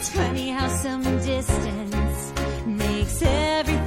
It's funny how some distance makes everything.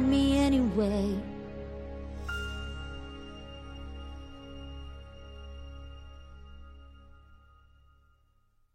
me anyway.